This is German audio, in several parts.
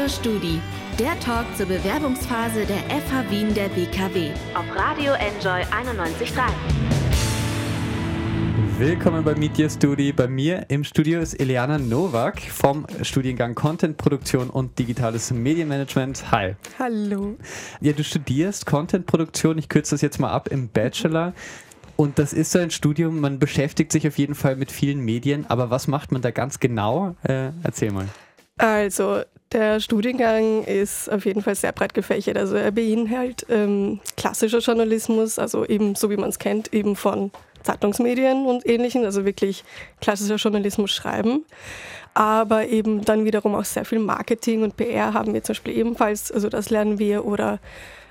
Your Studi, der Talk zur Bewerbungsphase der FH Wien der BKW auf Radio Enjoy 91.3. Willkommen bei Meet Your Studi. Bei mir im Studio ist Eliana Nowak vom Studiengang Content Produktion und Digitales Medienmanagement. Hi. Hallo. Ja, du studierst Content Produktion. Ich kürze das jetzt mal ab im Bachelor. Und das ist so ein Studium, man beschäftigt sich auf jeden Fall mit vielen Medien, aber was macht man da ganz genau? Äh, erzähl mal. Also, der Studiengang ist auf jeden Fall sehr breit gefächert. Also, er beinhaltet ähm, klassischer Journalismus, also eben so wie man es kennt, eben von Zeitungsmedien und ähnlichen, also wirklich klassischer Journalismus schreiben. Aber eben dann wiederum auch sehr viel Marketing und PR haben wir zum Beispiel ebenfalls, also das lernen wir oder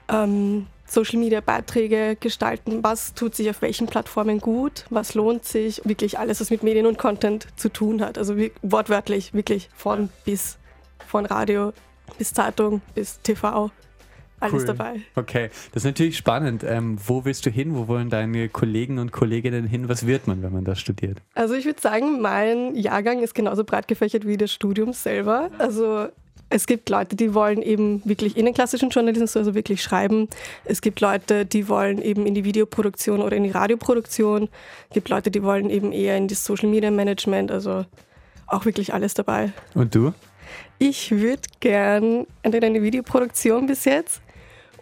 ähm, Social Media Beiträge gestalten, was tut sich auf welchen Plattformen gut, was lohnt sich, wirklich alles, was mit Medien und Content zu tun hat. Also wortwörtlich, wirklich von bis, von Radio bis Zeitung bis TV. Alles Cool. dabei. Okay, das ist natürlich spannend. Ähm, wo willst du hin? Wo wollen deine Kollegen und Kolleginnen hin? Was wird man, wenn man das studiert? Also ich würde sagen, mein Jahrgang ist genauso breit gefächert wie das Studium selber. Also es gibt Leute, die wollen eben wirklich in den klassischen Journalismus, also wirklich schreiben. Es gibt Leute, die wollen eben in die Videoproduktion oder in die Radioproduktion. Es gibt Leute, die wollen eben eher in das Social Media Management, also auch wirklich alles dabei. Und du? Ich würde gern entweder in die Videoproduktion bis jetzt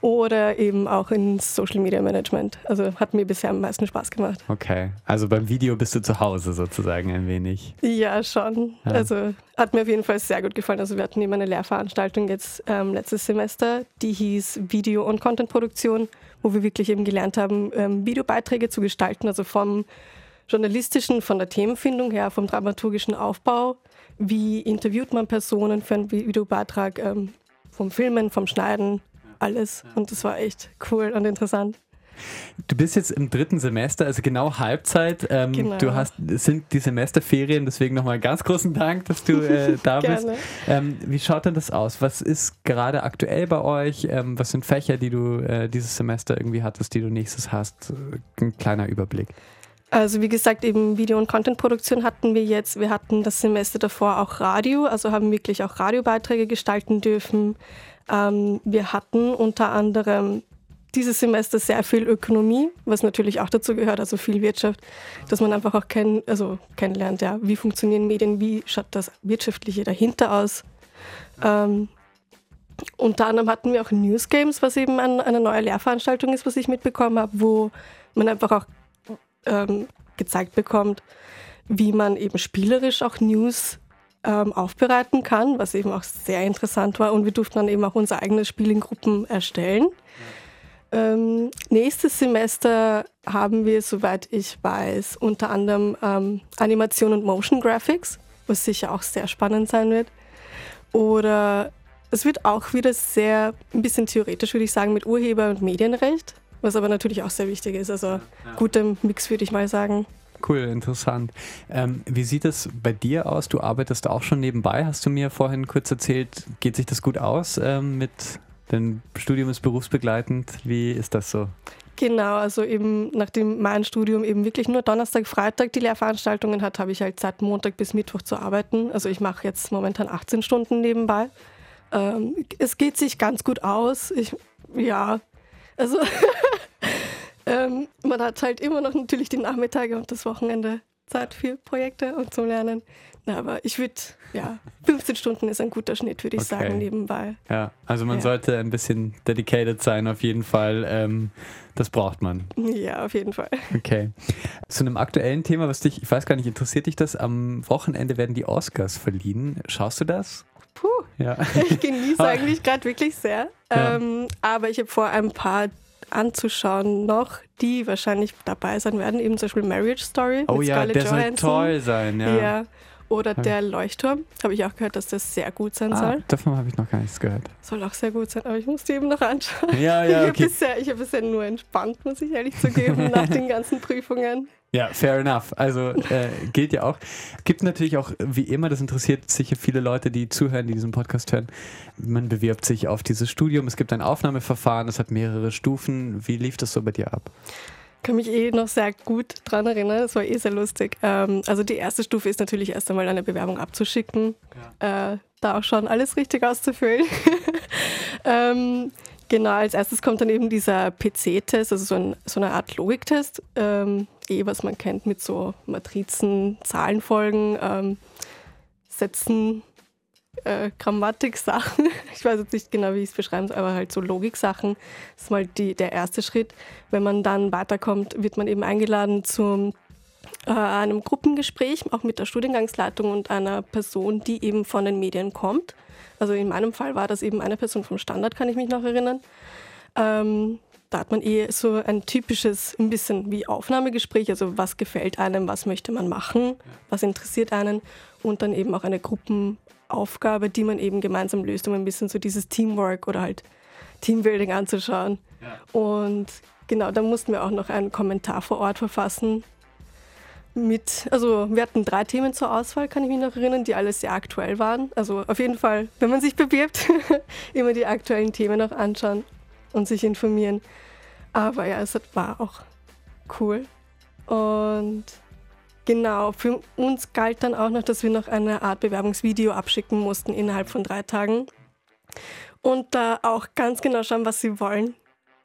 oder eben auch ins Social Media Management. Also hat mir bisher am meisten Spaß gemacht. Okay, also beim Video bist du zu Hause sozusagen ein wenig. Ja, schon. Ja. Also hat mir auf jeden Fall sehr gut gefallen. Also wir hatten eben eine Lehrveranstaltung jetzt ähm, letztes Semester, die hieß Video- und Contentproduktion, wo wir wirklich eben gelernt haben, ähm, Videobeiträge zu gestalten, also vom journalistischen, von der Themenfindung her, vom dramaturgischen Aufbau. Wie interviewt man Personen für einen Videobeitrag, ähm, vom Filmen, vom Schneiden, alles. Und das war echt cool und interessant. Du bist jetzt im dritten Semester, also genau Halbzeit. Ähm, Genau. Du hast, es sind die Semesterferien, deswegen nochmal ganz großen Dank, dass du äh, da bist. Ähm, wie schaut denn das aus? Was ist gerade aktuell bei euch? Ähm, was sind Fächer, die du äh, dieses Semester irgendwie hattest, die du nächstes hast? Ein kleiner Überblick. Also wie gesagt, eben Video- und Contentproduktion hatten wir jetzt. Wir hatten das Semester davor auch Radio, also haben wirklich auch Radiobeiträge gestalten dürfen. Ähm, wir hatten unter anderem dieses Semester sehr viel Ökonomie, was natürlich auch dazu gehört, also viel Wirtschaft, dass man einfach auch kenn also kennenlernt, ja, wie funktionieren Medien, wie schaut das Wirtschaftliche dahinter aus. Ähm, unter anderem hatten wir auch News Games, was eben ein, eine neue Lehrveranstaltung ist, was ich mitbekommen habe, wo man einfach auch ähm, gezeigt bekommt, wie man eben spielerisch auch News ähm, aufbereiten kann, was eben auch sehr interessant war. Und wir durften dann eben auch unser eigenes Spiel in Gruppen erstellen. Ähm, nächstes Semester haben wir, soweit ich weiß, unter anderem ähm, Animation und Motion Graphics, was sicher auch sehr spannend sein wird. Oder es wird auch wieder sehr, ein bisschen theoretisch, würde ich sagen, mit Urheber- und Medienrecht, was aber natürlich auch sehr wichtig ist. Also guter Mix, würde ich mal sagen. Cool, interessant. Ähm, wie sieht es bei dir aus? Du arbeitest auch schon nebenbei, hast du mir vorhin kurz erzählt. Geht sich das gut aus ähm, mit dein Studium ist berufsbegleitend? Wie ist das so? Genau, also eben nachdem mein Studium eben wirklich nur Donnerstag, Freitag die Lehrveranstaltungen hat, habe ich halt seit Montag bis Mittwoch zu arbeiten. Also ich mache jetzt momentan 18 Stunden nebenbei. Ähm, es geht sich ganz gut aus. Ich, ja, also ähm, man hat halt immer noch natürlich die Nachmittage und das Wochenende Zeit für Projekte und zum Lernen. Na, aber ich würde, ja, 15 Stunden ist ein guter Schnitt, würde ich Okay. sagen, nebenbei. Ja, also man Ja. sollte ein bisschen dedicated sein, auf jeden Fall. Ähm, das braucht man. Ja, auf jeden Fall. Okay. Zu einem aktuellen Thema, was dich, ich weiß gar nicht, interessiert dich das? Am Wochenende werden die Oscars verliehen. Schaust du das? Puh. Ja. Ich genieße eigentlich gerade wirklich sehr. Ja. Ähm, aber ich habe vor, ein paar anzuschauen noch, die wahrscheinlich dabei sein werden. Eben zum Beispiel Marriage Story Oh mit ja, Scarlett der soll Johansson. toll sein, ja. Ja. Oder der Leuchtturm. Habe ich auch gehört, dass das sehr gut sein Ah, soll. davon habe ich noch gar nichts gehört. Soll auch sehr gut sein, aber ich muss die eben noch anschauen. Ja, ich ja, habe okay. bisher, ich hab bisher nur entspannt, muss ich ehrlich zugeben, nach den ganzen Prüfungen. Ja, fair enough. Also äh, gilt ja auch. Gibt natürlich auch, wie immer, das interessiert sicher viele Leute, die zuhören, die diesen Podcast hören. Man bewirbt sich auf dieses Studium. Es gibt ein Aufnahmeverfahren, es hat mehrere Stufen. Wie lief das so bei dir ab? Kann mich eh noch sehr gut dran erinnern. Das war eh sehr lustig. Ähm, also die erste Stufe ist natürlich erst einmal eine Bewerbung abzuschicken. Ja. Äh, da auch schon alles richtig auszufüllen. ähm, genau, als erstes kommt dann eben dieser PC-Test, also so, ein, so, eine Art Logiktest. Ähm, eh, was man kennt mit so Matrizen, Zahlenfolgen, ähm, Sätzen, äh, Grammatik-Sachen. Ich weiß jetzt nicht genau, wie ich es beschreiben soll, aber halt so Logik-Sachen. Das ist mal die, der erste Schritt. Wenn man dann weiterkommt, wird man eben eingeladen zu äh, einem Gruppengespräch, auch mit der Studiengangsleitung und einer Person, die eben von den Medien kommt. Also in meinem Fall war das eben eine Person vom Standard, kann ich mich noch erinnern. Ähm, da hat man eh so ein typisches, ein bisschen wie Aufnahmegespräch, also was gefällt einem, was möchte man machen, was interessiert einen und dann eben auch eine Gruppen, Aufgabe, die man eben gemeinsam löst, um ein bisschen so dieses Teamwork oder halt Teambuilding anzuschauen. Ja. Und genau, da mussten wir auch noch einen Kommentar vor Ort verfassen. Mit, also wir hatten drei Themen zur Auswahl, kann ich mich noch erinnern, die alle sehr aktuell waren. Also auf jeden Fall, wenn man sich bewirbt, immer die aktuellen Themen auch anschauen und sich informieren. Aber ja, es war auch cool. Und Genau, für uns galt dann auch noch, dass wir noch eine Art Bewerbungsvideo abschicken mussten innerhalb von drei Tagen. Und da auch ganz genau schauen, was sie wollen.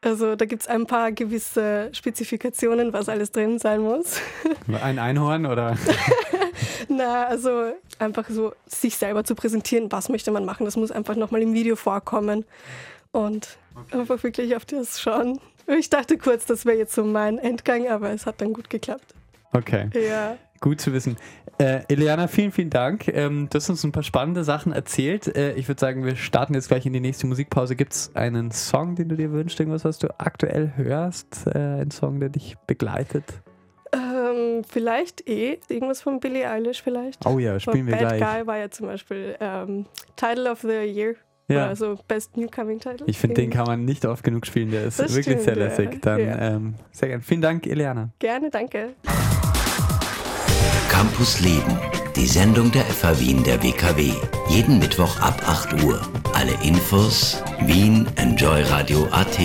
Also da gibt es ein paar gewisse Spezifikationen, was alles drin sein muss. Ein Einhorn oder? Na, also einfach so sich selber zu präsentieren, was möchte man machen, das muss einfach nochmal im Video vorkommen. Und okay. einfach wirklich auf das schauen. Ich dachte kurz, das wäre jetzt so mein Endgang, aber es hat dann gut geklappt. Okay. Ja. Gut zu wissen. Äh, Eliana, vielen, vielen Dank. Ähm, du hast uns ein paar spannende Sachen erzählt. Äh, ich würde sagen, wir starten jetzt gleich in die nächste Musikpause. Gibt es einen Song, den du dir wünschst? Irgendwas, was du aktuell hörst? Äh, ein Song, der dich begleitet? Ähm, vielleicht eh. Irgendwas von Billie Eilish vielleicht. Oh ja, spielen wir Bad gleich. Bad Guy war ja zum Beispiel ähm, Title of the Year. Ja. Also Best Newcoming Title. Ich finde, den kann man nicht oft genug spielen. Der ist das wirklich stimmt, sehr lässig. Dann ja. ähm, sehr gerne. Vielen Dank, Eliana. Gerne, danke. Campus Leben, die Sendung der FH Wien der WKW. Jeden Mittwoch ab 8 Uhr. Alle Infos Wien Enjoy Radio AT.